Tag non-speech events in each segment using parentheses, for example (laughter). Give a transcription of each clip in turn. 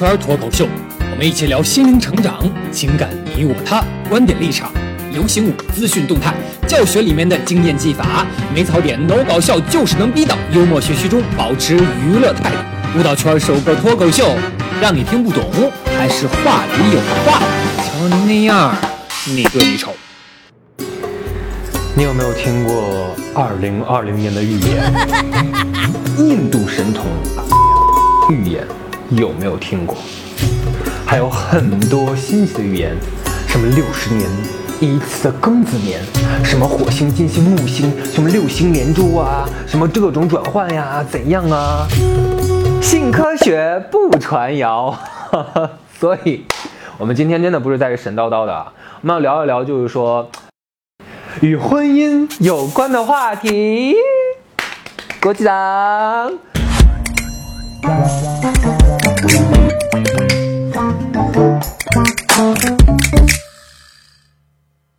圈脱口秀，我们一起聊心灵成长、情感你我他、观点立场、流行舞、资讯动态、教学里面的经验技法，没槽点，no 搞笑，就是能逼到幽默学习中保持娱乐态度。舞蹈圈首个脱口秀，让你听不懂，还是话里有话。瞧您那样，你对你丑。你有没有听过二零二零年的预言？(laughs) 印度神童预言有没有听过？还有很多新奇的预言，什么六十年一次的庚子年，什么火星、金星、木星，什么六星连珠啊，什么这种转换呀，怎样啊？信科学不传谣，(laughs) 所以，我们今天真的不是在这神叨叨的，我们要聊一聊，就是说。与婚姻有关的话题，国际党。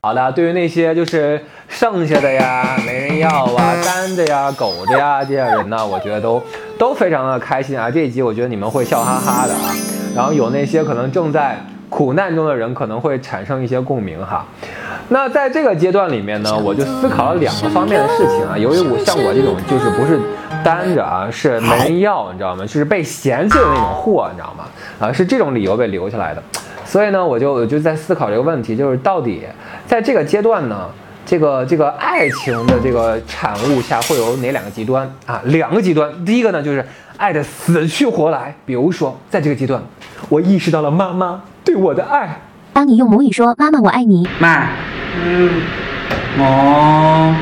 好的，对于那些就是剩下的呀、没人要啊、单着呀、狗的呀这些人呢，我觉得都都非常的开心啊。这一集我觉得你们会笑哈哈的啊。然后有那些可能正在苦难中的人，可能会产生一些共鸣哈。那在这个阶段里面呢，我就思考了两个方面的事情啊。由于我像我这种就是不是单着啊，是没人要，你知道吗？就是被嫌弃的那种货，你知道吗？啊，是这种理由被留下来的。所以呢，我就我就在思考这个问题，就是到底在这个阶段呢，这个这个爱情的这个产物下会有哪两个极端啊？两个极端，第一个呢就是爱的死去活来，比如说在这个阶段，我意识到了妈妈对我的爱。当你用母语说“妈妈，我爱你”，妈，嗯，我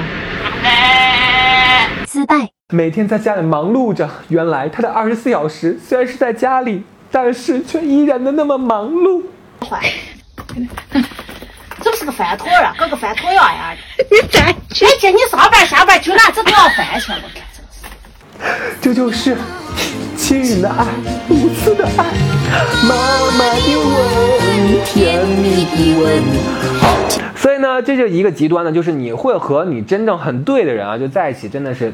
失败。每天在家里忙碌着，原来他的二十四小时虽然是在家里，但是却依然的那么忙碌。(laughs) 这不是个饭托啊，跟个饭托样呀！你站起！每天你上班下班就拿这都要饭钱，我看真是。这就是亲人的爱，无私的爱，妈妈的吻，甜蜜的吻。好，所以呢，这就一个极端呢，就是你会和你真正很对的人啊，就在一起，真的是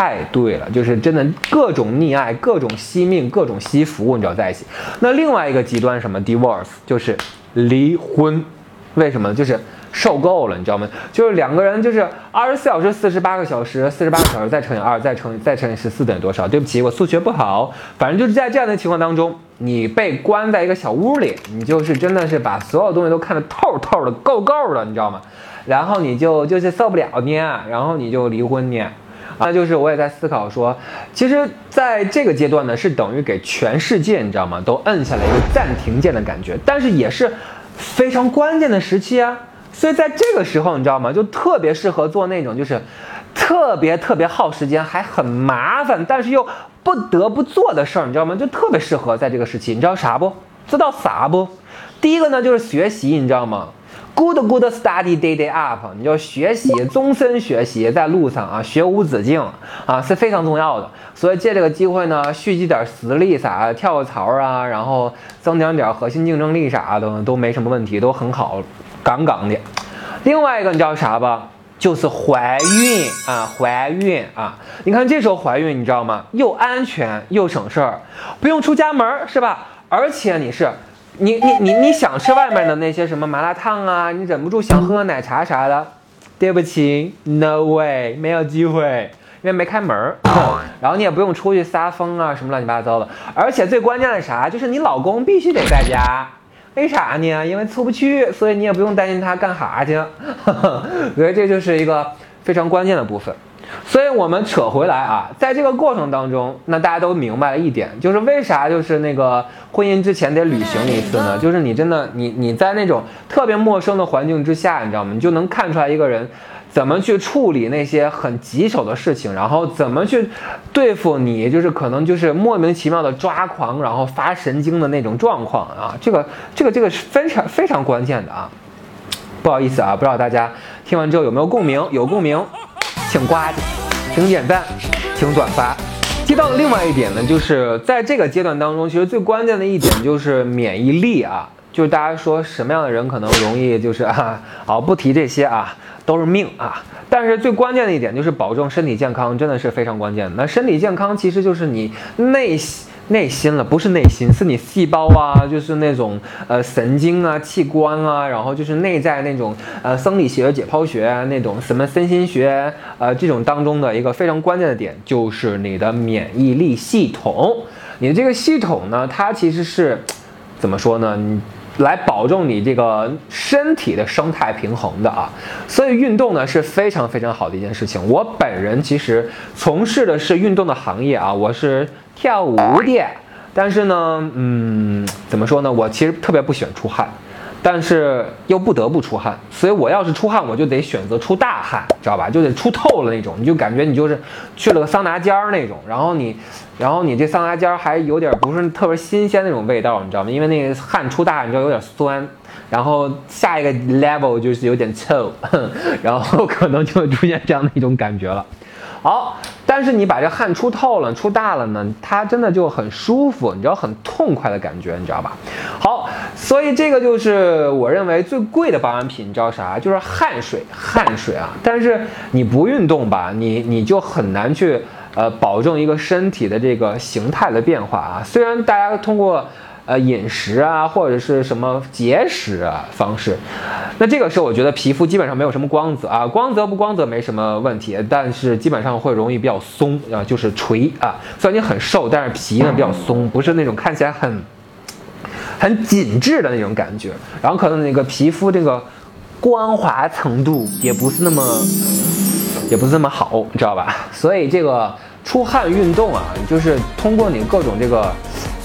太对了，就是真的各种溺爱，各种惜命，各种惜福，你知道在一起。那另外一个极端什么？divorce 就是离婚，为什么？就是。受够了，你知道吗？就是两个人，就是二十四小时、四十八个小时、四十八个小时再乘以二，再乘再乘以十四等于多少？对不起，我数学不好。反正就是在这样的情况当中，你被关在一个小屋里，你就是真的是把所有东西都看得透透的、够够的，你知道吗？然后你就就是受不了呢，然后你就离婚你。那，就是我也在思考说，其实在这个阶段呢，是等于给全世界，你知道吗？都摁下了一个暂停键的感觉，但是也是非常关键的时期啊。所以在这个时候，你知道吗？就特别适合做那种就是特别特别耗时间，还很麻烦，但是又不得不做的事儿，你知道吗？就特别适合在这个时期。你知道啥不？知道啥不？第一个呢，就是学习，你知道吗？Good good study day day up，你就学习，终身学习，在路上啊，学无止境啊，是非常重要的。所以借这个机会呢，蓄积点实力啥，跳个槽啊，然后增强点核心竞争力啥的，都没什么问题，都很好。杠杠的，另外一个你知道啥吧？就是怀孕啊，怀孕啊！你看这时候怀孕，你知道吗？又安全又省事儿，不用出家门是吧？而且你是，你你你你想吃外面的那些什么麻辣烫啊，你忍不住想喝个奶茶啥的，对不起，no way，没有机会，因为没开门儿。(coughs) 然后你也不用出去撒疯啊，什么乱七八糟的。而且最关键的啥？就是你老公必须得在家。为啥呢？因为出不去，所以你也不用担心他干哈去。(laughs) 所以这就是一个非常关键的部分。所以我们扯回来啊，在这个过程当中，那大家都明白了一点，就是为啥就是那个婚姻之前得旅行一次呢？就是你真的你你在那种特别陌生的环境之下，你知道吗？你就能看出来一个人。怎么去处理那些很棘手的事情，然后怎么去对付你，就是可能就是莫名其妙的抓狂，然后发神经的那种状况啊，这个这个这个是非常非常关键的啊。不好意思啊，不知道大家听完之后有没有共鸣？有共鸣，请呱唧，请点赞，请转发。提到的另外一点呢，就是在这个阶段当中，其实最关键的一点就是免疫力啊，就是大家说什么样的人可能容易就是啊，好不提这些啊。都是命啊！但是最关键的一点就是保证身体健康，真的是非常关键的。那身体健康其实就是你内心内心了，不是内心，是你细胞啊，就是那种呃神经啊、器官啊，然后就是内在那种呃生理学、解剖学啊那种什么身心学呃这种当中的一个非常关键的点，就是你的免疫力系统。你的这个系统呢，它其实是怎么说呢？你来保证你这个身体的生态平衡的啊。所以运动呢是非常非常好的一件事情。我本人其实从事的是运动的行业啊，我是。跳舞的，但是呢，嗯，怎么说呢？我其实特别不喜欢出汗，但是又不得不出汗，所以我要是出汗，我就得选择出大汗，知道吧？就得出透了那种，你就感觉你就是去了个桑拿间儿那种，然后你，然后你这桑拿间儿还有点不是特别新鲜那种味道，你知道吗？因为那个汗出大汗，你知道有点酸，然后下一个 level 就是有点臭，(laughs) 然后可能就会出现这样的一种感觉了。好，但是你把这汗出透了、出大了呢，它真的就很舒服，你知道很痛快的感觉，你知道吧？好，所以这个就是我认为最贵的保养品，你知道啥？就是汗水，汗水啊！但是你不运动吧，你你就很难去呃保证一个身体的这个形态的变化啊。虽然大家通过。呃，饮食啊，或者是什么节食啊方式，那这个时候我觉得皮肤基本上没有什么光泽啊，光泽不光泽没什么问题，但是基本上会容易比较松啊，就是垂啊。虽然你很瘦，但是皮呢比较松，不是那种看起来很很紧致的那种感觉。然后可能那个皮肤这个光滑程度也不是那么也不是那么好，你知道吧？所以这个出汗运动啊，就是通过你各种这个。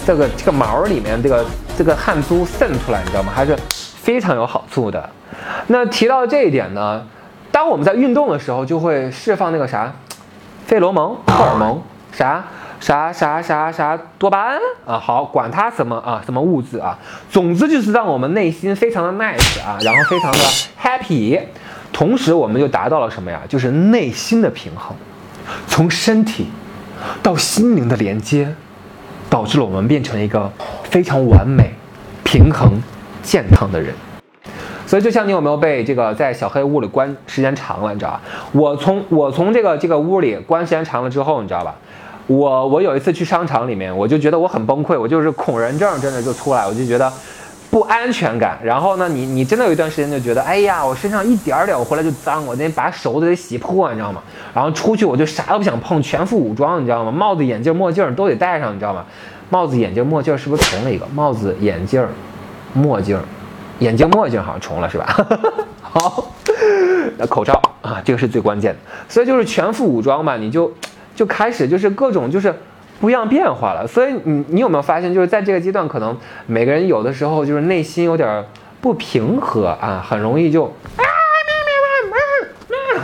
这个这个毛里面这个这个汗珠渗出来，你知道吗？还是非常有好处的。那提到这一点呢，当我们在运动的时候，就会释放那个啥，费罗蒙、荷尔蒙，啥啥啥啥啥多巴胺啊。好，管它什么啊，什么物质啊，总之就是让我们内心非常的 nice 啊，然后非常的 happy，同时我们就达到了什么呀？就是内心的平衡，从身体到心灵的连接。导致了我们变成一个非常完美、平衡、健康的人。所以，就像你有没有被这个在小黑屋里关时间长了，你知道吧？我从我从这个这个屋里关时间长了之后，你知道吧？我我有一次去商场里面，我就觉得我很崩溃，我就是恐人症真的就出来，我就觉得不安全感。然后呢，你你真的有一段时间就觉得，哎呀，我身上一点点我回来就脏，我得把手都得洗破，你知道吗？然后出去我就啥都不想碰，全副武装，你知道吗？帽子、眼镜、墨镜都得戴上，你知道吗？帽子、眼镜、墨镜是不是重了一个？帽子、眼镜、墨镜，眼镜、墨镜好像重了是吧？(laughs) 好，那口罩啊，这个是最关键的。所以就是全副武装嘛，你就就开始就是各种就是不一样变化了。所以你你有没有发现，就是在这个阶段，可能每个人有的时候就是内心有点不平和啊，很容易就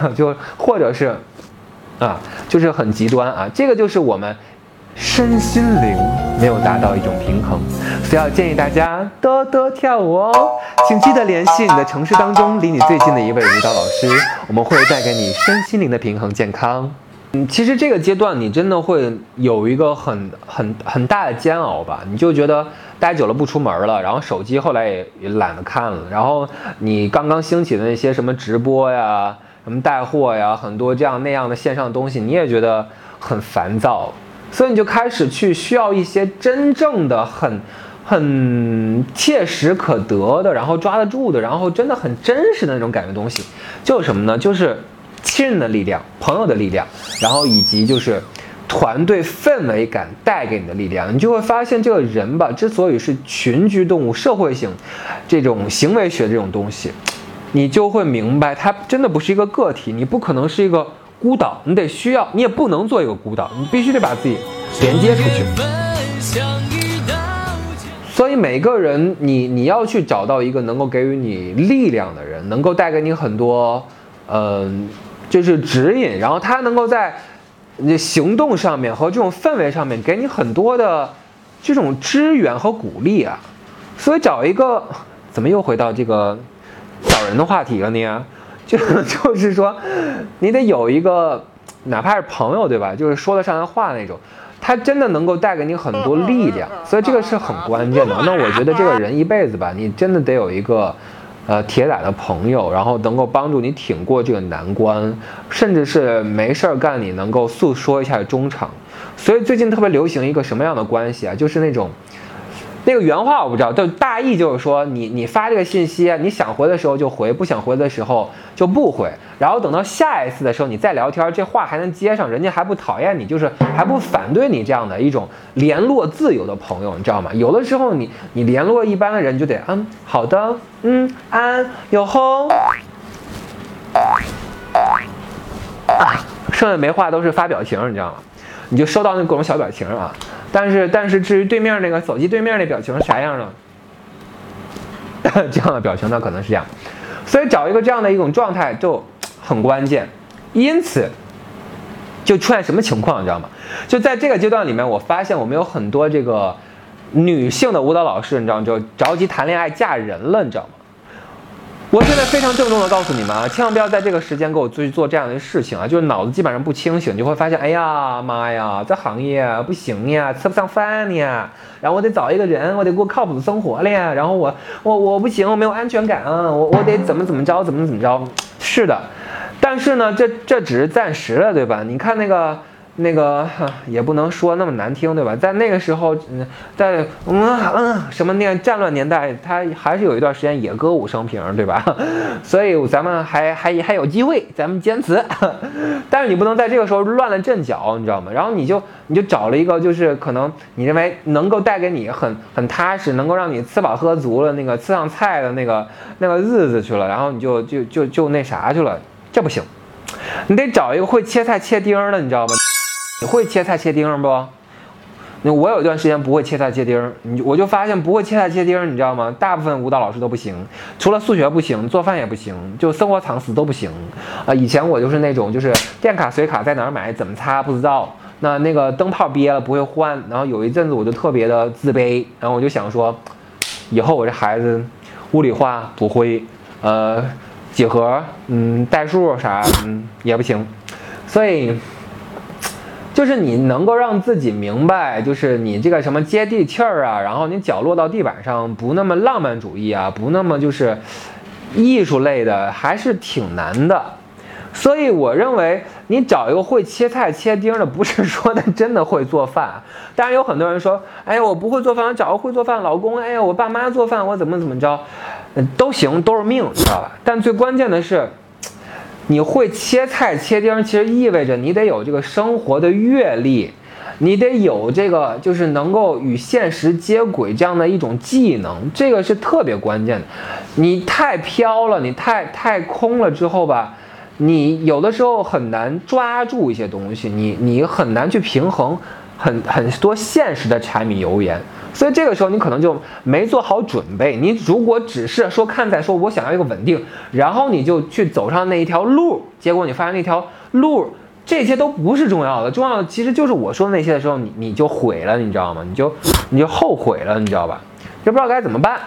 啊，就或者是啊，就是很极端啊。这个就是我们。身心灵没有达到一种平衡，所以要建议大家多多跳舞哦。请记得联系你的城市当中离你最近的一位舞蹈老师，我们会带给你身心灵的平衡健康。嗯，其实这个阶段你真的会有一个很很很大的煎熬吧？你就觉得待久了不出门了，然后手机后来也也懒得看了，然后你刚刚兴起的那些什么直播呀、什么带货呀，很多这样那样的线上的东西，你也觉得很烦躁。所以你就开始去需要一些真正的、很、很切实可得的，然后抓得住的，然后真的很真实的那种感觉东西，就是什么呢？就是亲人的力量、朋友的力量，然后以及就是团队氛围感带给你的力量。你就会发现，这个人吧，之所以是群居动物、社会性这种行为学这种东西，你就会明白，它真的不是一个个体，你不可能是一个。孤岛，你得需要，你也不能做一个孤岛，你必须得把自己连接出去。所以每个人，你你要去找到一个能够给予你力量的人，能够带给你很多，嗯，就是指引，然后他能够在你行动上面和这种氛围上面给你很多的这种支援和鼓励啊。所以找一个，怎么又回到这个找人的话题了呢？就 (laughs) 就是说，你得有一个，哪怕是朋友，对吧？就是说得上来话那种，他真的能够带给你很多力量，所以这个是很关键的。那我觉得这个人一辈子吧，你真的得有一个，呃，铁打的朋友，然后能够帮助你挺过这个难关，甚至是没事儿干，你能够诉说一下衷肠。所以最近特别流行一个什么样的关系啊？就是那种。那个原话我不知道，就大意就是说，你你发这个信息，你想回的时候就回，不想回的时候就不回，然后等到下一次的时候你再聊天，这话还能接上，人家还不讨厌你，就是还不反对你这样的一种联络自由的朋友，你知道吗？有的时候你你联络一般的人就得嗯好的嗯安有吼，啊，剩下没话都是发表情，你知道吗？你就收到那各种小表情啊。但是，但是至于对面那个手机对面那表情啥样呢？(laughs) 这样的表情呢，可能是这样。所以找一个这样的一种状态就很关键。因此，就出现什么情况，你知道吗？就在这个阶段里面，我发现我们有很多这个女性的舞蹈老师，你知道？就着急谈恋爱嫁人了，你知道吗？我现在非常郑重的告诉你们啊，千万不要在这个时间给我去做这样的事情啊！就是脑子基本上不清醒，你就会发现，哎呀妈呀，这行业不行呀，吃不上饭呀，然后我得找一个人，我得过靠谱的生活了呀，然后我我我不行，我没有安全感，我我得怎么怎么着，怎么怎么着？是的，但是呢，这这只是暂时的，对吧？你看那个。那个也不能说那么难听，对吧？在那个时候，嗯，在嗯嗯什么那个战乱年代，他还是有一段时间也歌舞升平，对吧？(laughs) 所以咱们还还还有机会，咱们坚持。(laughs) 但是你不能在这个时候乱了阵脚，你知道吗？然后你就你就找了一个，就是可能你认为能够带给你很很踏实，能够让你吃饱喝足了，那个吃上菜的那个那个日子去了，然后你就就就就那啥去了，这不行，你得找一个会切菜切丁的，你知道吗？你会切菜切丁不？那我有一段时间不会切菜切丁儿，你我就发现不会切菜切丁儿，你知道吗？大部分舞蹈老师都不行，除了数学不行，做饭也不行，就生活常识都不行。啊，以前我就是那种，就是电卡水卡在哪儿买，怎么擦不知道。那那个灯泡憋了不会换，然后有一阵子我就特别的自卑，然后我就想说，以后我这孩子物理化不会，呃，几何，嗯，代数啥，嗯，也不行，所以。就是你能够让自己明白，就是你这个什么接地气儿啊，然后你脚落到地板上不那么浪漫主义啊，不那么就是艺术类的，还是挺难的。所以我认为你找一个会切菜切丁的，不是说他真的会做饭。当然有很多人说，哎呀，我不会做饭，我找个会做饭老公。哎呀，我爸妈做饭，我怎么怎么着，都行，都是命，知道吧？但最关键的是。你会切菜切丁，其实意味着你得有这个生活的阅历，你得有这个就是能够与现实接轨这样的一种技能，这个是特别关键的。你太飘了，你太太空了之后吧，你有的时候很难抓住一些东西，你你很难去平衡很很多现实的柴米油盐。所以这个时候你可能就没做好准备。你如果只是说看在说我想要一个稳定，然后你就去走上那一条路，结果你发现那条路这些都不是重要的，重要的其实就是我说的那些的时候，你你就毁了，你知道吗？你就 (laughs) 你就后悔了，你知道吧？就不知道该怎么办。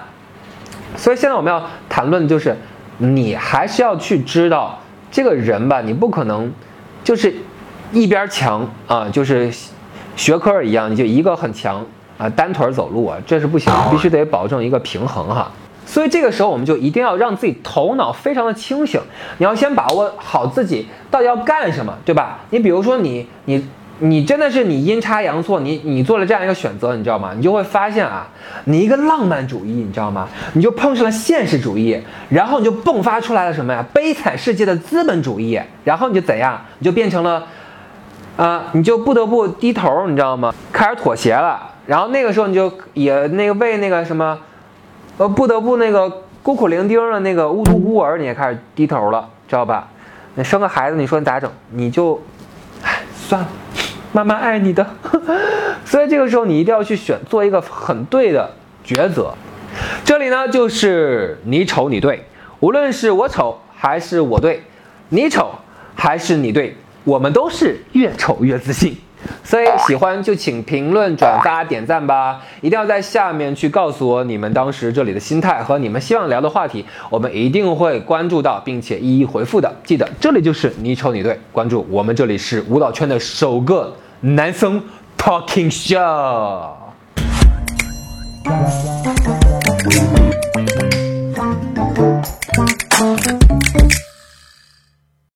所以现在我们要谈论的就是，你还是要去知道这个人吧，你不可能就是一边强啊，就是学科一样，你就一个很强。啊，单腿走路啊，这是不行，必须得保证一个平衡哈。所以这个时候，我们就一定要让自己头脑非常的清醒。你要先把握好自己到底要干什么，对吧？你比如说，你你你真的是你阴差阳错，你你做了这样一个选择，你知道吗？你就会发现啊，你一个浪漫主义，你知道吗？你就碰上了现实主义，然后你就迸发出来了什么呀？悲惨世界的资本主义，然后你就怎样？你就变成了啊，你就不得不低头，你知道吗？开始妥协了。然后那个时候你就也那个为那个什么，呃，不得不那个孤苦伶仃的那个无独孤儿，你也开始低头了，知道吧？你生个孩子，你说你咋整？你就，唉，算了，妈妈爱你的。(laughs) 所以这个时候你一定要去选，做一个很对的抉择。这里呢就是你丑你对，无论是我丑还是我对，你丑还是你对，我们都是越丑越自信。所以喜欢就请评论、转发、点赞吧！一定要在下面去告诉我你们当时这里的心态和你们希望聊的话题，我们一定会关注到，并且一一回复的。记得这里就是你丑你对，关注我们这里是舞蹈圈的首个男生 talking show。